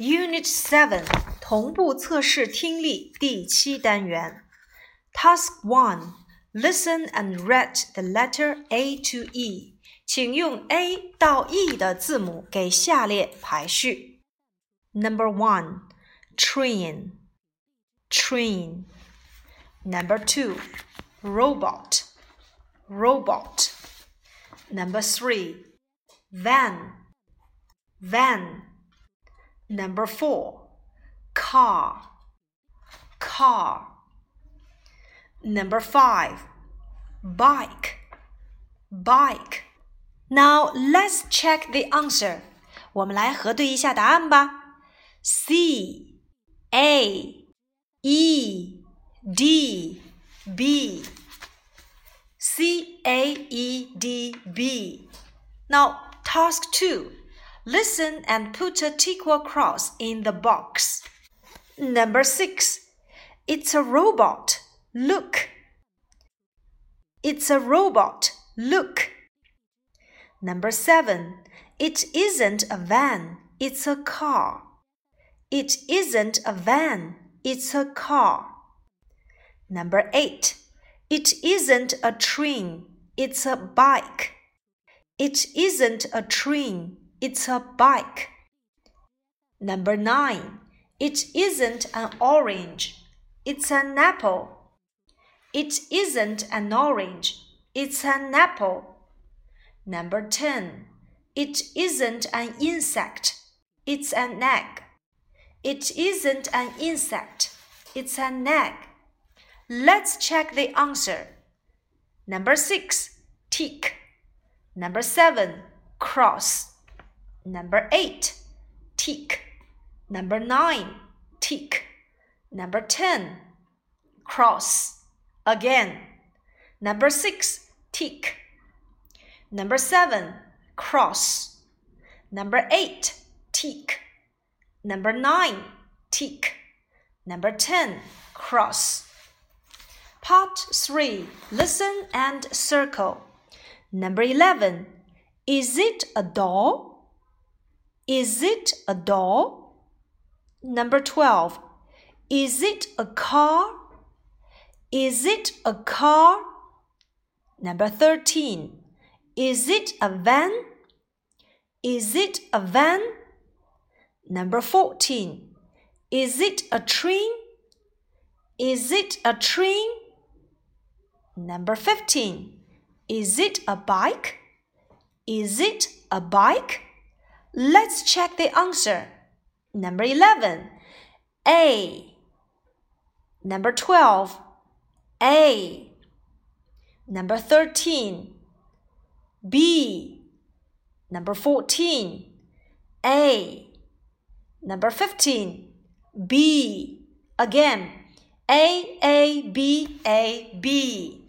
Unit Seven 同步测试听力第七单元。Task One Listen and read the letter A to E。请用 A 到 E 的字母给下列排序。Number one, train, train. Number two, robot, robot. Number three, van, van. Number four, car, car. Number five, bike, bike. Now let's check the answer. 我们来核对一下答案吧。C A E D B C A E D B. Now task 2. Listen and put a tick cross in the box. Number 6. It's a robot. Look. It's a robot. Look. Number 7. It isn't a van. It's a car. It isn't a van. It's a car. Number 8. It isn't a train. It's a bike. It isn't a train. It's a bike. Number nine. It isn't an orange. It's an apple. It isn't an orange. It's an apple. Number 10. It isn't an insect. It's an egg. It isn't an insect. It's an egg. Let's check the answer. Number 6. Tick. Number 7. Cross. Number eight, tick. Number nine, tick. Number ten, cross. Again. Number six, tick. Number seven, cross. Number eight, tick. Number nine, tick. Number ten, cross. Part 3. Listen and circle. Number 11. Is it a doll? Is it a doll? Number 12. Is it a car? Is it a car? Number 13. Is it a van? Is it a van? Number 14. Is it a train? Is it a train? Number 15. Is it a bike? Is it a bike? Let's check the answer. Number 11, A. Number 12, A. Number 13, B. Number 14, A. Number 15, B. Again, A, A, B, A, B.